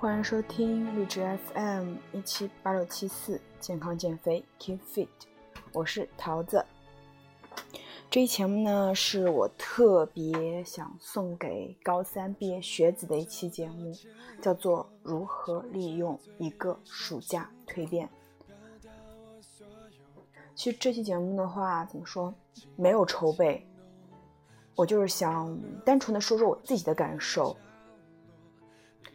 欢迎收听荔枝 FM 一七八六七四健康减肥 Keep Fit，我是桃子。这一节目呢，是我特别想送给高三毕业学子的一期节目，叫做《如何利用一个暑假蜕变》。其实这期节目的话，怎么说，没有筹备，我就是想单纯的说说我自己的感受。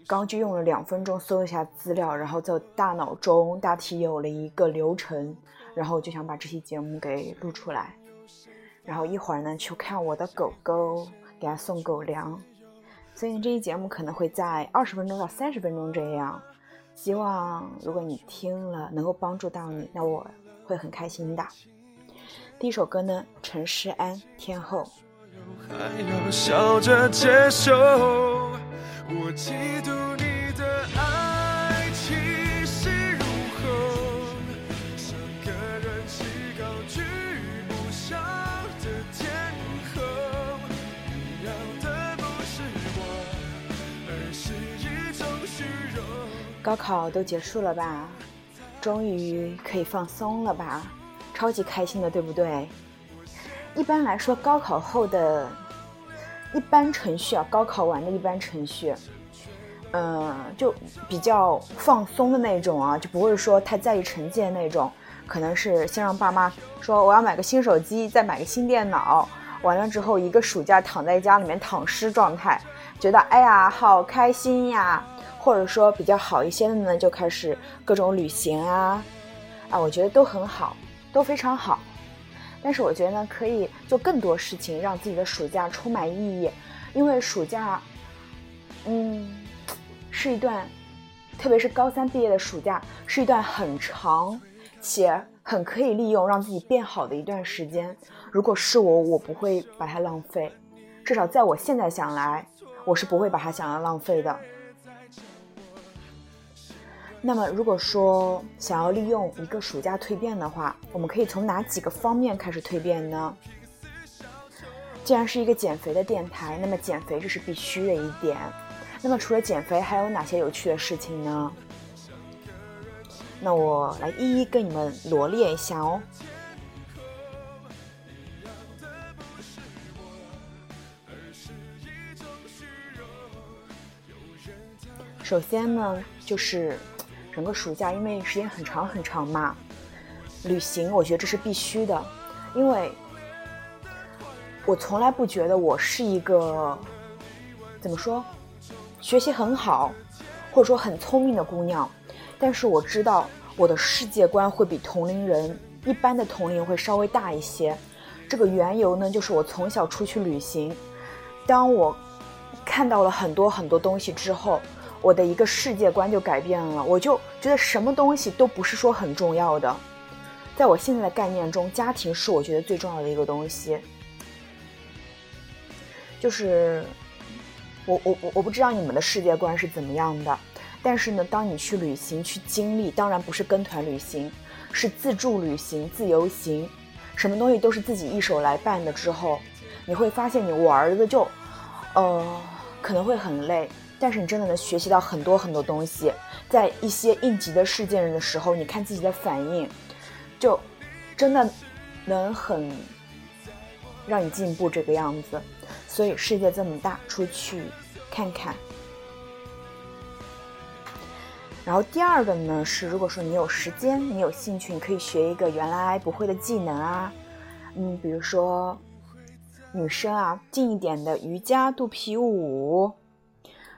刚就用了两分钟搜一下资料，然后在大脑中大体有了一个流程，然后就想把这期节目给录出来。然后一会儿呢，去看我的狗狗，给它送狗粮。所以这期节目可能会在二十分钟到三十分钟这样。希望如果你听了能够帮助到你，那我会很开心的。第一首歌呢，陈诗安《天后》。我嫉妒你的爱气势如虹，像个人气高居不下的天后。你要的不是我，而是一种虚荣。高考都结束了吧？终于可以放松了吧？超级开心的，对不对？一般来说，高考后的。一般程序啊，高考完的一般程序，嗯，就比较放松的那种啊，就不会说太在意成绩的那种。可能是先让爸妈说我要买个新手机，再买个新电脑，完了之后一个暑假躺在家里面躺尸状态，觉得哎呀好开心呀。或者说比较好一些的呢，就开始各种旅行啊，啊，我觉得都很好，都非常好。但是我觉得呢，可以做更多事情，让自己的暑假充满意义。因为暑假，嗯，是一段，特别是高三毕业的暑假，是一段很长且很可以利用让自己变好的一段时间。如果是我，我不会把它浪费。至少在我现在想来，我是不会把它想要浪费的。那么，如果说想要利用一个暑假蜕变的话，我们可以从哪几个方面开始蜕变呢？既然是一个减肥的电台，那么减肥这是必须的一点。那么除了减肥，还有哪些有趣的事情呢？那我来一一跟你们罗列一下哦。首先呢，就是。整个暑假，因为时间很长很长嘛，旅行我觉得这是必须的，因为我从来不觉得我是一个怎么说，学习很好或者说很聪明的姑娘，但是我知道我的世界观会比同龄人一般的同龄会稍微大一些。这个缘由呢，就是我从小出去旅行，当我看到了很多很多东西之后。我的一个世界观就改变了，我就觉得什么东西都不是说很重要的，在我现在的概念中，家庭是我觉得最重要的一个东西。就是我我我我不知道你们的世界观是怎么样的，但是呢，当你去旅行去经历，当然不是跟团旅行，是自助旅行、自由行，什么东西都是自己一手来办的之后，你会发现你玩的就，呃，可能会很累。但是你真的能学习到很多很多东西，在一些应急的事件的时候，你看自己的反应，就真的能很让你进步这个样子。所以世界这么大，出去看看。然后第二个呢是，如果说你有时间，你有兴趣，你可以学一个原来不会的技能啊，嗯，比如说女生啊，近一点的瑜伽、肚皮舞。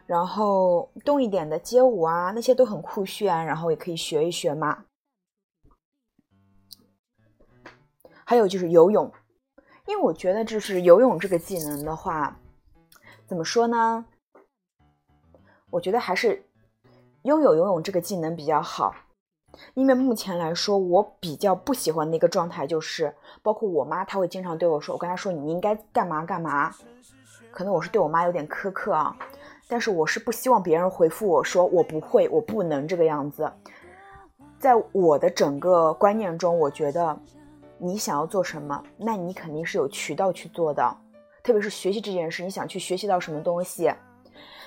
然后动一点的街舞啊，那些都很酷炫，然后也可以学一学嘛。还有就是游泳，因为我觉得就是游泳这个技能的话，怎么说呢？我觉得还是拥有游泳这个技能比较好，因为目前来说，我比较不喜欢的一个状态就是，包括我妈，她会经常对我说，我跟她说你应该干嘛干嘛，可能我是对我妈有点苛刻啊。但是我是不希望别人回复我说我不会，我不能这个样子。在我的整个观念中，我觉得你想要做什么，那你肯定是有渠道去做的。特别是学习这件事，你想去学习到什么东西，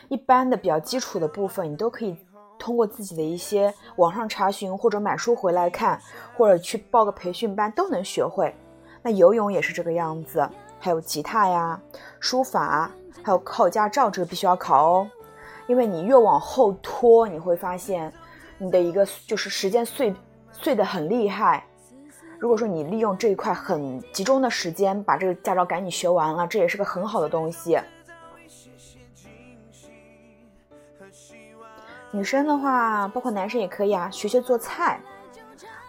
一般的比较基础的部分，你都可以通过自己的一些网上查询，或者买书回来看，或者去报个培训班都能学会。那游泳也是这个样子，还有吉他呀、书法，还有考驾照，这个必须要考哦。因为你越往后拖，你会发现你的一个就是时间碎碎的很厉害。如果说你利用这一块很集中的时间，把这个驾照赶紧学完了，这也是个很好的东西。女生的话，包括男生也可以啊，学学做菜、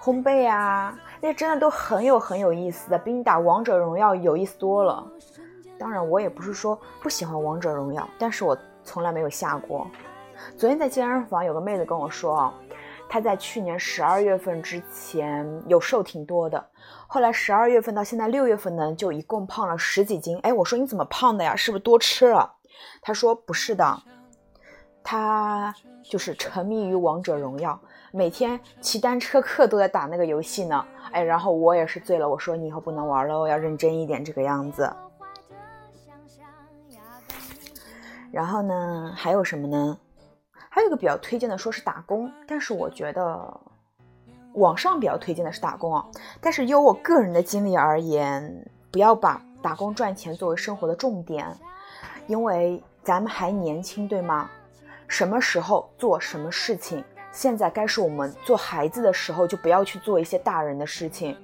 烘焙啊，那真的都很有很有意思的，比你打王者荣耀有意思多了。当然，我也不是说不喜欢王者荣耀，但是我从来没有下过。昨天在健身房有个妹子跟我说，她在去年十二月份之前有瘦挺多的，后来十二月份到现在六月份呢，就一共胖了十几斤。哎，我说你怎么胖的呀？是不是多吃了？她说不是的。他就是沉迷于王者荣耀，每天骑单车课都在打那个游戏呢。哎，然后我也是醉了，我说你以后不能玩了，我要认真一点这个样子。然后呢，还有什么呢？还有一个比较推荐的，说是打工，但是我觉得网上比较推荐的是打工啊。但是由我个人的经历而言，不要把打工赚钱作为生活的重点，因为咱们还年轻，对吗？什么时候做什么事情？现在该是我们做孩子的时候，就不要去做一些大人的事情。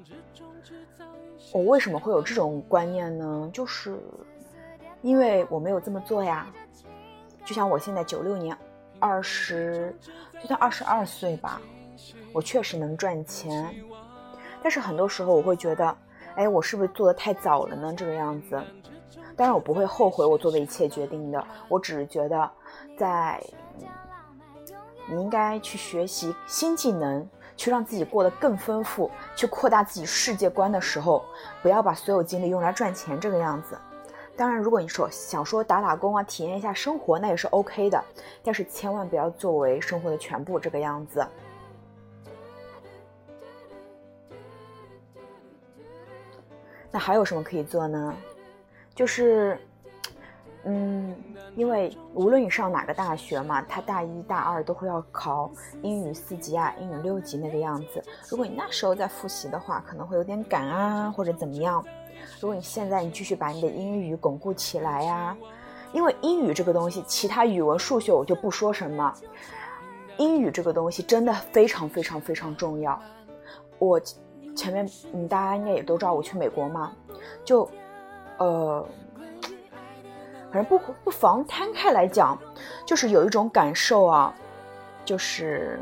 我为什么会有这种观念呢？就是因为我没有这么做呀。就像我现在九六年，二十，就算二十二岁吧，我确实能赚钱。但是很多时候我会觉得，哎，我是不是做的太早了呢？这个样子。当然，我不会后悔我做的一切决定的。我只是觉得。在，你应该去学习新技能，去让自己过得更丰富，去扩大自己世界观的时候，不要把所有精力用来赚钱这个样子。当然，如果你说想说打打工啊，体验一下生活，那也是 OK 的，但是千万不要作为生活的全部这个样子。那还有什么可以做呢？就是。嗯，因为无论你上哪个大学嘛，他大一大二都会要考英语四级啊，英语六级那个样子。如果你那时候在复习的话，可能会有点赶啊，或者怎么样。如果你现在你继续把你的英语巩固起来呀，因为英语这个东西，其他语文、数学我就不说什么，英语这个东西真的非常非常非常重要。我前面嗯，大家应该也都知道，我去美国嘛，就呃。反正不不妨摊开来讲，就是有一种感受啊，就是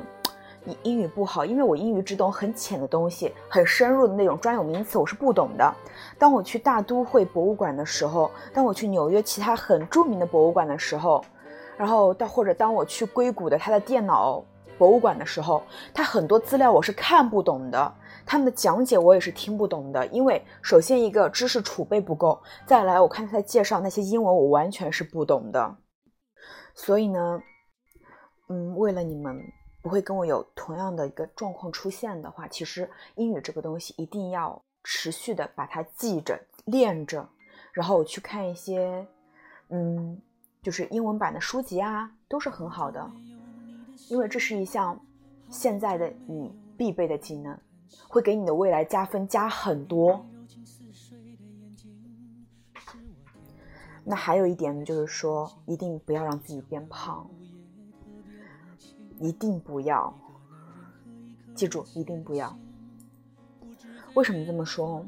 你英语不好，因为我英语只懂很浅的东西，很深入的那种专有名词我是不懂的。当我去大都会博物馆的时候，当我去纽约其他很著名的博物馆的时候，然后到或者当我去硅谷的他的电脑博物馆的时候，他很多资料我是看不懂的。他们的讲解我也是听不懂的，因为首先一个知识储备不够，再来我看他介绍那些英文我完全是不懂的，所以呢，嗯，为了你们不会跟我有同样的一个状况出现的话，其实英语这个东西一定要持续的把它记着练着，然后我去看一些，嗯，就是英文版的书籍啊，都是很好的，因为这是一项现在的你必备的技能。会给你的未来加分加很多。那还有一点呢，就是说，一定不要让自己变胖，一定不要，记住，一定不要。为什么这么说？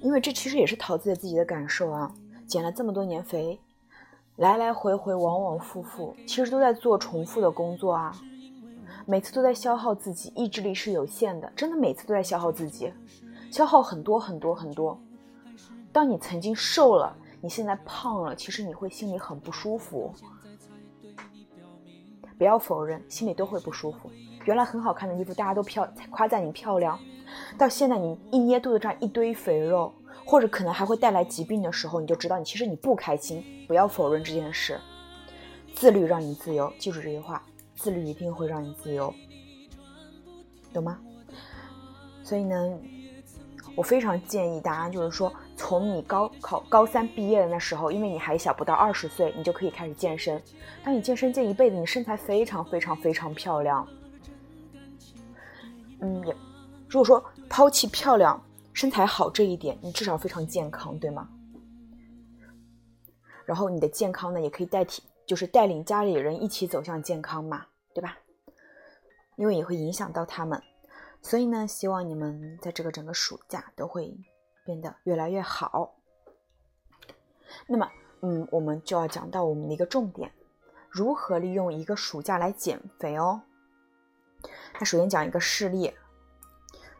因为这其实也是陶醉自己的感受啊。减了这么多年肥，来来回回，往往复复，其实都在做重复的工作啊。每次都在消耗自己，意志力是有限的，真的每次都在消耗自己，消耗很多很多很多。当你曾经瘦了，你现在胖了，其实你会心里很不舒服。不要否认，心里都会不舒服。原来很好看的衣服，大家都漂夸赞你漂亮，到现在你一捏肚子上一堆肥肉，或者可能还会带来疾病的时候，你就知道你其实你不开心。不要否认这件事，自律让你自由，记住这句话。自律一定会让你自由，懂吗？所以呢，我非常建议大家，就是说，从你高考高三毕业的那时候，因为你还小，不到二十岁，你就可以开始健身。当你健身健一辈子，你身材非常非常非常漂亮。嗯，也如果说抛弃漂亮、身材好这一点，你至少非常健康，对吗？然后你的健康呢，也可以代替，就是带领家里人一起走向健康嘛，对吧？因为也会影响到他们，所以呢，希望你们在这个整个暑假都会变得越来越好。那么，嗯，我们就要讲到我们的一个重点，如何利用一个暑假来减肥哦。那首先讲一个事例，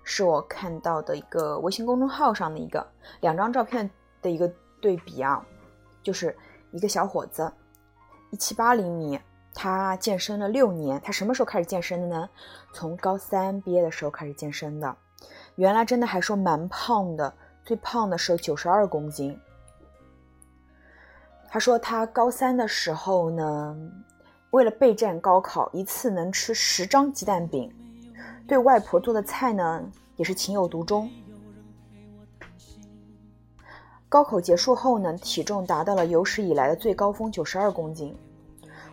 是我看到的一个微信公众号上的一个两张照片的一个对比啊。就是一个小伙子，一七八厘米，他健身了六年。他什么时候开始健身的呢？从高三毕业的时候开始健身的。原来真的还说蛮胖的，最胖的时候九十二公斤。他说他高三的时候呢，为了备战高考，一次能吃十张鸡蛋饼，对外婆做的菜呢也是情有独钟。高考结束后呢，体重达到了有史以来的最高峰，九十二公斤。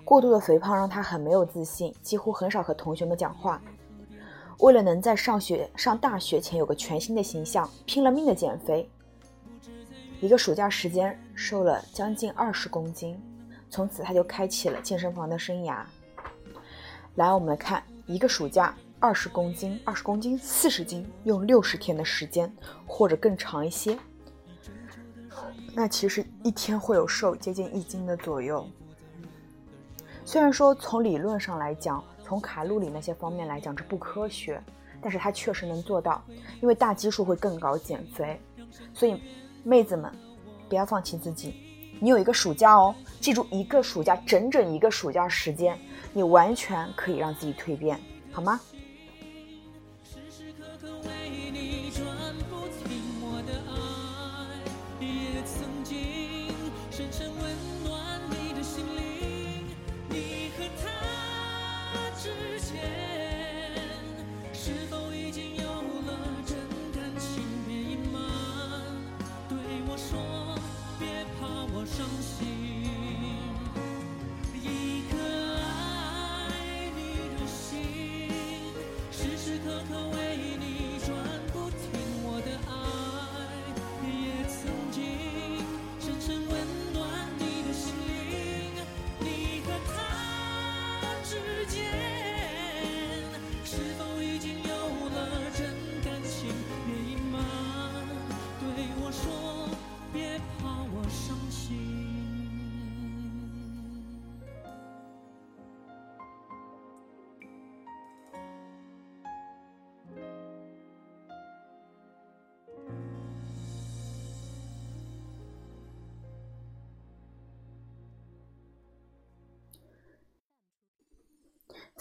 过度的肥胖让他很没有自信，几乎很少和同学们讲话。为了能在上学上大学前有个全新的形象，拼了命的减肥。一个暑假时间，瘦了将近二十公斤。从此他就开启了健身房的生涯。来，我们来看一个暑假二十公斤，二十公斤四十斤，用六十天的时间，或者更长一些。那其实一天会有瘦接近一斤的左右。虽然说从理论上来讲，从卡路里那些方面来讲这不科学，但是它确实能做到，因为大基数会更高减肥。所以妹子们，不要放弃自己，你有一个暑假哦，记住一个暑假，整整一个暑假时间，你完全可以让自己蜕变，好吗？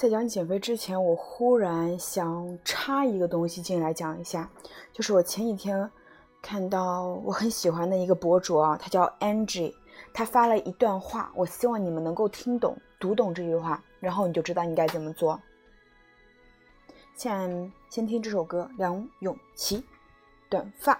在讲减肥之前，我忽然想插一个东西进来讲一下，就是我前几天看到我很喜欢的一个博主啊，他叫 Angie，他发了一段话，我希望你们能够听懂、读懂这句话，然后你就知道你该怎么做。先先听这首歌，梁咏琪，《短发》。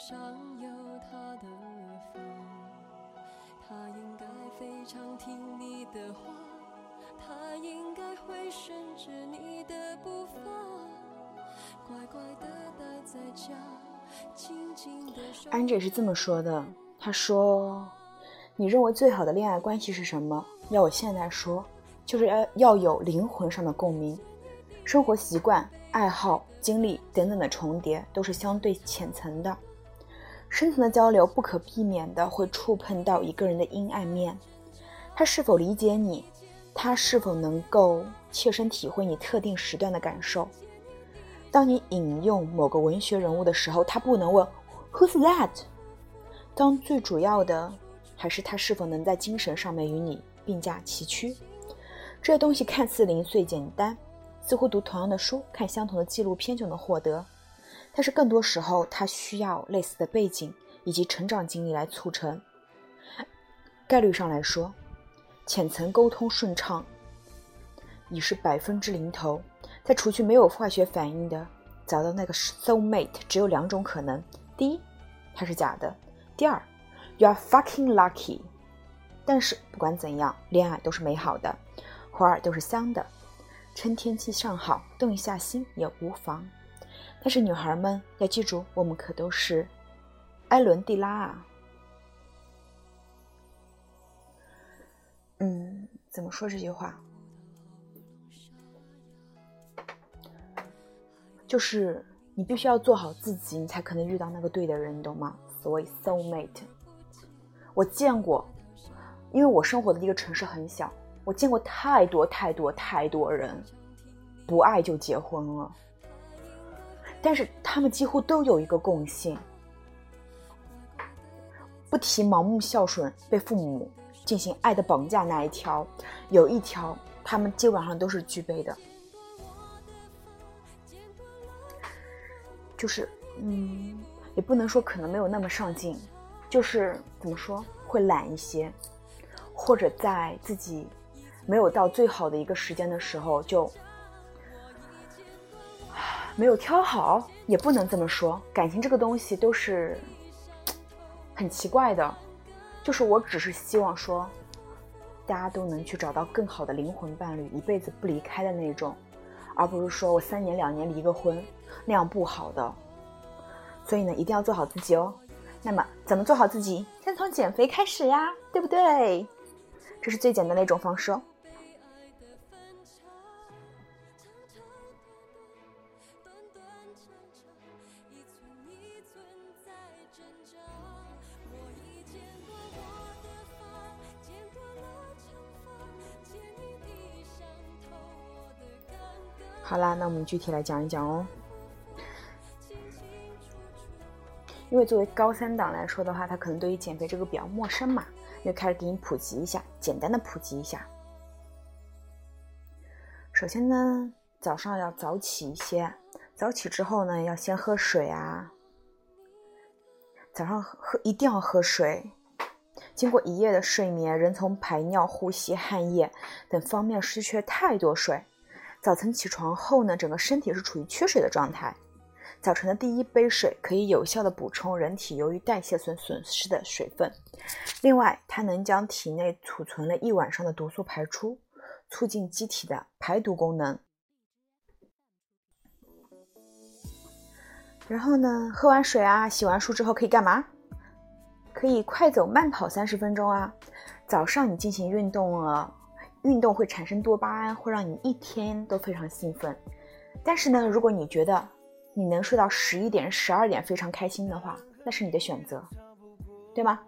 上有他的风，他应该非常听你的话，他应该会顺着你的步伐，乖乖的待在家，静静的。安姐是这么说的，她说：“你认为最好的恋爱关系是什么？要我现在说，就是要要有灵魂上的共鸣，生活习惯、爱好、经历等等的重叠都是相对浅层的。”深层的交流不可避免的会触碰到一个人的阴暗面，他是否理解你？他是否能够切身体会你特定时段的感受？当你引用某个文学人物的时候，他不能问 Who's that？当最主要的还是他是否能在精神上面与你并驾齐驱？这些东西看似零碎简单，似乎读同样的书、看相同的纪录片就能获得，但是更多时候，它需要类似的背景以及成长经历来促成。概率上来说，浅层沟通顺畅已是百分之零头。在除去没有化学反应的，找到那个 soul mate 只有两种可能：第一，它是假的；第二，you are fucking lucky。但是不管怎样，恋爱都是美好的，花儿都是香的，趁天气尚好，动一下心也无妨。但是女孩们要记住，我们可都是艾伦蒂拉啊。嗯，怎么说这句话？就是你必须要做好自己，你才可能遇到那个对的人，你懂吗？所谓 soul mate，我见过，因为我生活的一个城市很小，我见过太多太多太多人，不爱就结婚了。但是他们几乎都有一个共性，不提盲目孝顺、被父母进行爱的绑架那一条，有一条他们基本上都是具备的。就是，嗯，也不能说可能没有那么上进，就是怎么说会懒一些，或者在自己没有到最好的一个时间的时候就没有挑好，也不能这么说。感情这个东西都是很奇怪的，就是我只是希望说，大家都能去找到更好的灵魂伴侣，一辈子不离开的那种。而不是说我三年两年离个婚，那样不好的。所以呢，一定要做好自己哦。那么，怎么做好自己？先从减肥开始呀，对不对？这是最简单的一种方式哦。啦，那我们具体来讲一讲哦。因为作为高三党来说的话，他可能对于减肥这个比较陌生嘛，就开始给你普及一下，简单的普及一下。首先呢，早上要早起一些，早起之后呢，要先喝水啊。早上喝一定要喝水。经过一夜的睡眠，人从排尿、呼吸、汗液等方面失去了太多水。早晨起床后呢，整个身体是处于缺水的状态。早晨的第一杯水可以有效的补充人体由于代谢损损失的水分。另外，它能将体内储存了一晚上的毒素排出，促进机体的排毒功能。然后呢，喝完水啊，洗完漱之后可以干嘛？可以快走慢跑三十分钟啊。早上你进行运动了。运动会产生多巴胺，会让你一天都非常兴奋。但是呢，如果你觉得你能睡到十一点、十二点非常开心的话，那是你的选择，对吗？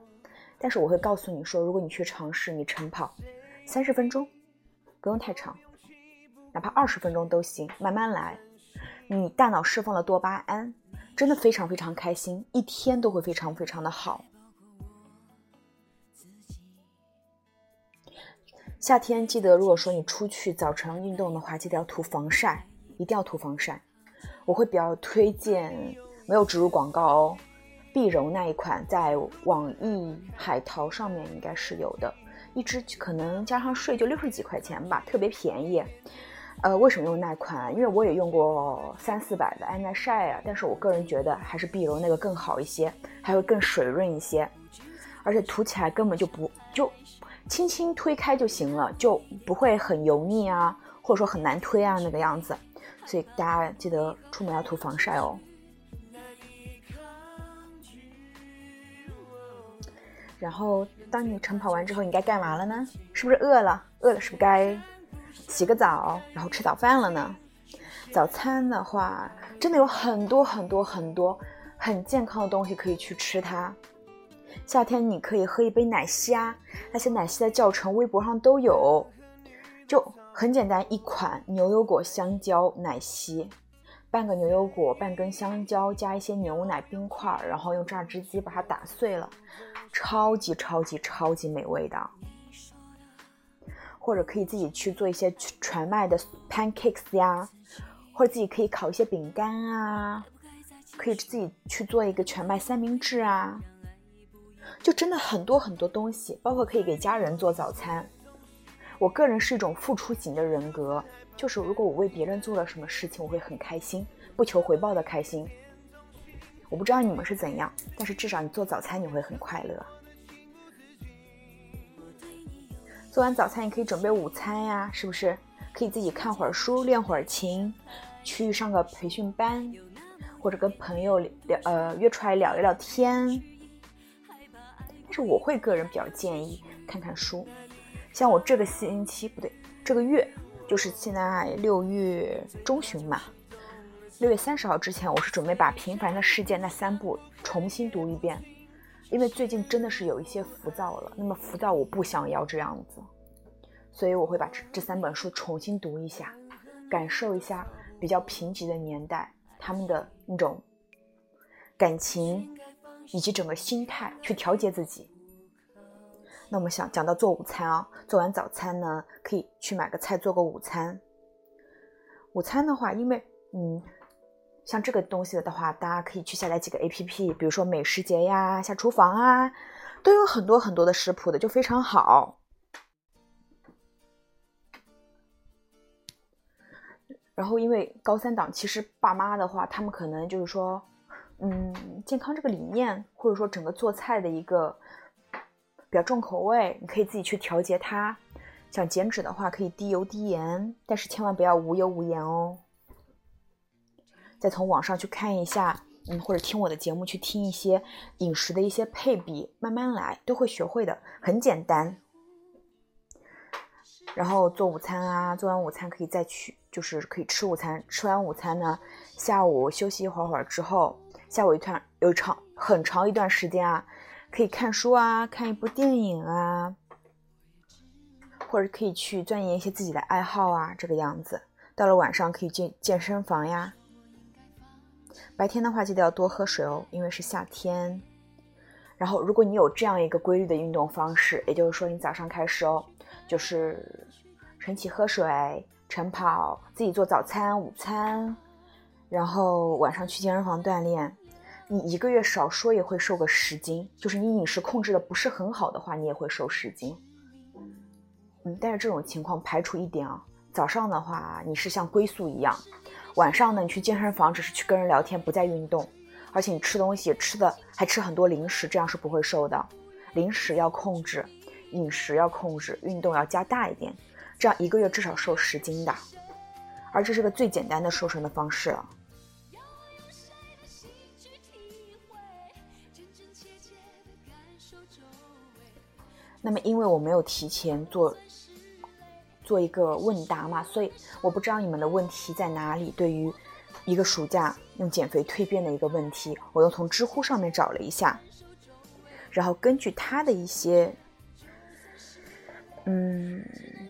但是我会告诉你说，如果你去尝试，你晨跑三十分钟，不用太长，哪怕二十分钟都行，慢慢来。你大脑释放了多巴胺，真的非常非常开心，一天都会非常非常的好。夏天记得，如果说你出去早晨运动的话，记得要涂防晒，一定要涂防晒。我会比较推荐，没有植入广告哦，碧柔那一款，在网易海淘上面应该是有的，一支可能加上税就六十几块钱吧，特别便宜。呃，为什么用那款？因为我也用过三四百的安耐晒啊，但是我个人觉得还是碧柔那个更好一些，还会更水润一些，而且涂起来根本就不就。轻轻推开就行了，就不会很油腻啊，或者说很难推啊那个样子。所以大家记得出门要涂防晒哦。然后，当你晨跑完之后，你该干嘛了呢？是不是饿了？饿了是不是该洗个澡，然后吃早饭了呢？早餐的话，真的有很多很多很多很健康的东西可以去吃它。夏天你可以喝一杯奶昔啊，那些奶昔的教程微博上都有，就很简单，一款牛油果香蕉奶昔，半个牛油果，半根香蕉，加一些牛奶冰块，然后用榨汁机把它打碎了，超级超级超级美味的。或者可以自己去做一些全麦的 pancakes 呀，或者自己可以烤一些饼干啊，可以自己去做一个全麦三明治啊，就真的很多很多东西，包括可以给家人做早餐。我个人是一种付出型的人格，就是如果我为别人做了什么事情，我会很开心，不求回报的开心。我不知道你们是怎样，但是至少你做早餐你会很快乐。做完早餐，你可以准备午餐呀，是不是？可以自己看会儿书，练会儿琴，去上个培训班，或者跟朋友聊呃约出来聊一聊天。但是我会个人比较建议看看书，像我这个星期不对，这个月就是现在六月中旬嘛。六月三十号之前，我是准备把《平凡的世界》那三部重新读一遍，因为最近真的是有一些浮躁了。那么浮躁，我不想要这样子，所以我会把这这三本书重新读一下，感受一下比较贫瘠的年代他们的那种感情以及整个心态，去调节自己。那我们想讲到做午餐啊，做完早餐呢，可以去买个菜做个午餐。午餐的话，因为嗯。像这个东西的话，大家可以去下载几个 A P P，比如说美食节呀、下厨房啊，都有很多很多的食谱的，就非常好。然后，因为高三党，其实爸妈的话，他们可能就是说，嗯，健康这个理念，或者说整个做菜的一个比较重口味，你可以自己去调节它。想减脂的话，可以低油低盐，但是千万不要无油无盐哦。再从网上去看一下，嗯，或者听我的节目去听一些饮食的一些配比，慢慢来都会学会的，很简单。然后做午餐啊，做完午餐可以再去，就是可以吃午餐。吃完午餐呢，下午休息一会儿会儿之后，下午一段有长很长一段时间啊，可以看书啊，看一部电影啊，或者可以去钻研一些自己的爱好啊，这个样子。到了晚上可以健健身房呀。白天的话，记得要多喝水哦，因为是夏天。然后，如果你有这样一个规律的运动方式，也就是说，你早上开始哦，就是晨起喝水、晨跑，自己做早餐、午餐，然后晚上去健身房锻炼，你一个月少说也会瘦个十斤。就是你饮食控制的不是很好的话，你也会瘦十斤。嗯，但是这种情况排除一点啊，早上的话，你是像龟速一样。晚上呢，你去健身房只是去跟人聊天，不再运动，而且你吃东西吃的还吃很多零食，这样是不会瘦的。零食要控制，饮食要控制，运动要加大一点，这样一个月至少瘦十斤的。而这是个最简单的瘦身的方式了。那么，因为我没有提前做。做一个问答嘛，所以我不知道你们的问题在哪里。对于一个暑假用减肥蜕变的一个问题，我又从知乎上面找了一下，然后根据他的一些嗯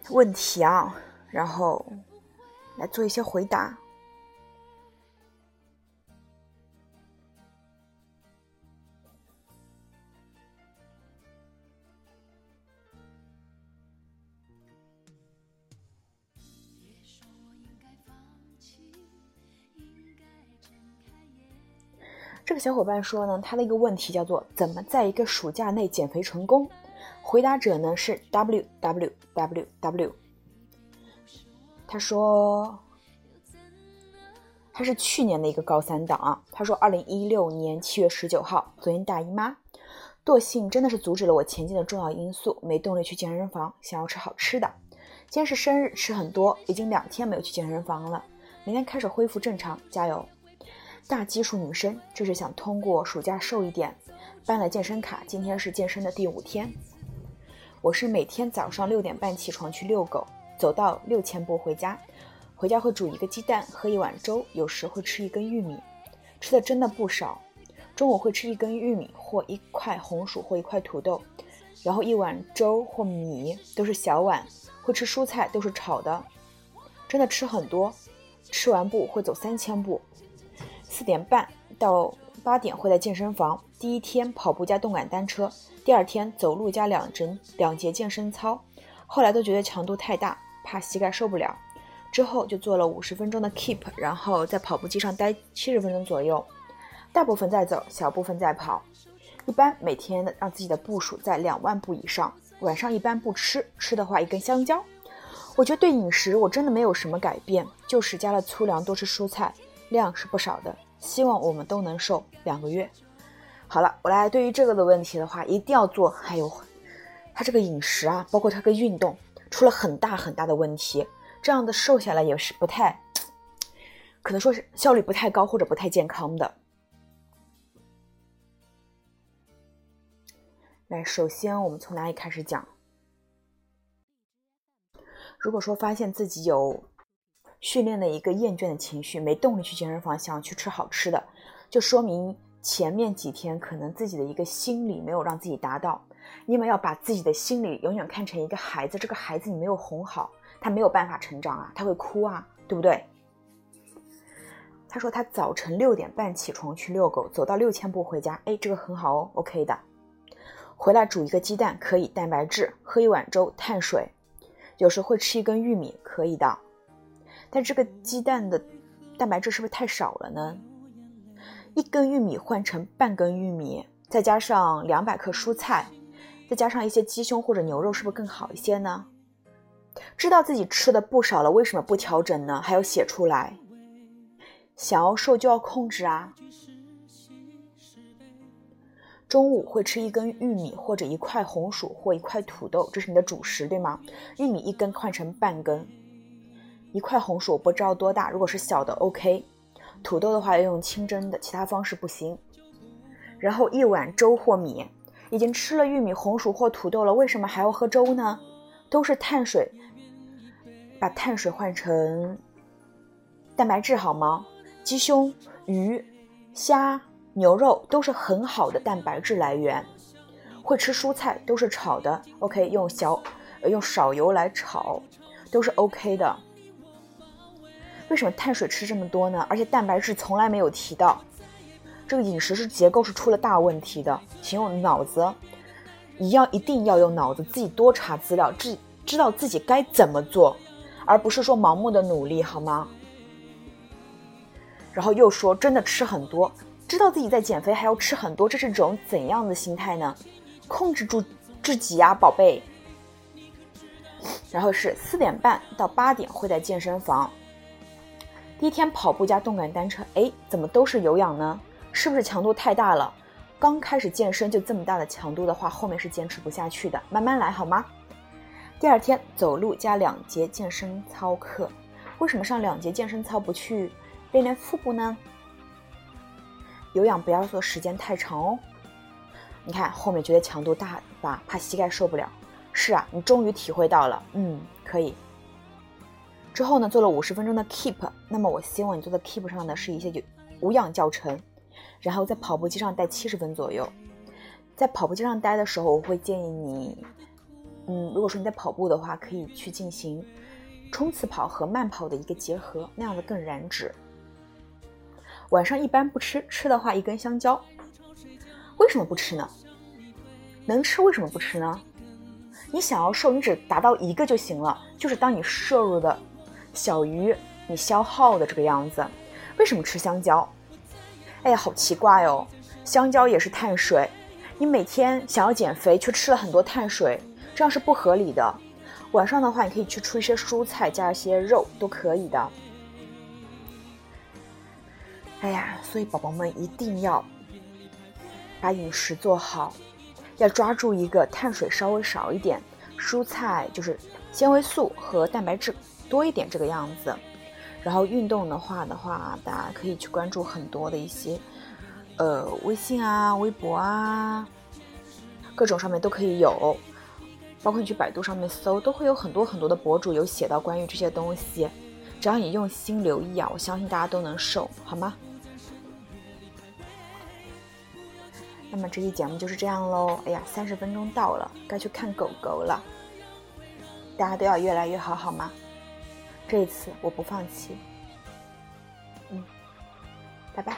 问题啊，然后来做一些回答。小伙伴说呢，他的一个问题叫做怎么在一个暑假内减肥成功？回答者呢是 w w w w。他说他是去年的一个高三党啊。他说二零一六年七月十九号，昨天大姨妈，惰性真的是阻止了我前进的重要因素，没动力去健身房，想要吃好吃的。今天是生日，吃很多，已经两天没有去健身房了，明天开始恢复正常，加油。大基数女生就是想通过暑假瘦一点，办了健身卡。今天是健身的第五天。我是每天早上六点半起床去遛狗，走到六千步回家。回家会煮一个鸡蛋，喝一碗粥，有时会吃一根玉米，吃的真的不少。中午会吃一根玉米或一块红薯或一块土豆，然后一碗粥或米都是小碗。会吃蔬菜，都是炒的，真的吃很多。吃完步会走三千步。四点半到八点会在健身房，第一天跑步加动感单车，第二天走路加两整两节健身操，后来都觉得强度太大，怕膝盖受不了。之后就做了五十分钟的 keep，然后在跑步机上待七十分钟左右，大部分在走，小部分在跑。一般每天让自己的步数在两万步以上。晚上一般不吃，吃的话一根香蕉。我觉得对饮食我真的没有什么改变，就是加了粗粮，多吃蔬菜，量是不少的。希望我们都能瘦两个月。好了，我来对于这个的问题的话，一定要做。还有，他这个饮食啊，包括他个运动，出了很大很大的问题。这样的瘦下来也是不太，可能说是效率不太高或者不太健康的。来，首先我们从哪里开始讲？如果说发现自己有训练的一个厌倦的情绪，没动力去健身房，想要去吃好吃的，就说明前面几天可能自己的一个心理没有让自己达到。你们要把自己的心理永远看成一个孩子，这个孩子你没有哄好。他没有办法成长啊，他会哭啊，对不对？他说他早晨六点半起床去遛狗，走到六千步回家，哎，这个很好哦，OK 的。回来煮一个鸡蛋可以，蛋白质，喝一碗粥，碳水，有时会吃一根玉米，可以的。但这个鸡蛋的蛋白质是不是太少了呢？一根玉米换成半根玉米，再加上两百克蔬菜，再加上一些鸡胸或者牛肉，是不是更好一些呢？知道自己吃的不少了，为什么不调整呢？还要写出来。想要瘦就要控制啊。中午会吃一根玉米或者一块红薯或一块土豆，这是你的主食，对吗？玉米一根换成半根，一块红薯不知道多大，如果是小的 OK。土豆的话要用清蒸的，其他方式不行。然后一碗粥或米，已经吃了玉米、红薯或土豆了，为什么还要喝粥呢？都是碳水。把碳水换成蛋白质好吗？鸡胸、鱼、虾、牛肉都是很好的蛋白质来源。会吃蔬菜都是炒的，OK，用小用少油来炒都是 OK 的。为什么碳水吃这么多呢？而且蛋白质从来没有提到，这个饮食是结构是出了大问题的，请用脑子，一样一定要用脑子，自己多查资料，知知道自己该怎么做。而不是说盲目的努力，好吗？然后又说真的吃很多，知道自己在减肥还要吃很多，这是种怎样的心态呢？控制住自己呀，宝贝。然后是四点半到八点会在健身房。第一天跑步加动感单车，哎，怎么都是有氧呢？是不是强度太大了？刚开始健身就这么大的强度的话，后面是坚持不下去的，慢慢来好吗？第二天走路加两节健身操课，为什么上两节健身操不去练练腹部呢？有氧不要做时间太长哦。你看后面觉得强度大吧，怕膝盖受不了。是啊，你终于体会到了，嗯，可以。之后呢，做了五十分钟的 keep，那么我希望你做的 keep 上呢是一些有无氧教程，然后在跑步机上待七十分左右。在跑步机上待的时候，我会建议你。嗯，如果说你在跑步的话，可以去进行冲刺跑和慢跑的一个结合，那样子更燃脂。晚上一般不吃，吃的话一根香蕉。为什么不吃呢？能吃为什么不吃呢？你想要瘦，你只达到一个就行了，就是当你摄入的小于你消耗的这个样子。为什么吃香蕉？哎呀，好奇怪哦！香蕉也是碳水，你每天想要减肥，却吃了很多碳水。这样是不合理的。晚上的话，你可以去吃一些蔬菜，加一些肉，都可以的。哎呀，所以宝宝们一定要把饮食做好，要抓住一个碳水稍微少一点，蔬菜就是纤维素和蛋白质多一点这个样子。然后运动的话的话，大家可以去关注很多的一些，呃，微信啊、微博啊，各种上面都可以有。包括你去百度上面搜，都会有很多很多的博主有写到关于这些东西。只要你用心留意啊，我相信大家都能瘦，好吗？那么这期节目就是这样喽。哎呀，三十分钟到了，该去看狗狗了。大家都要越来越好，好吗？这次我不放弃。嗯，拜拜。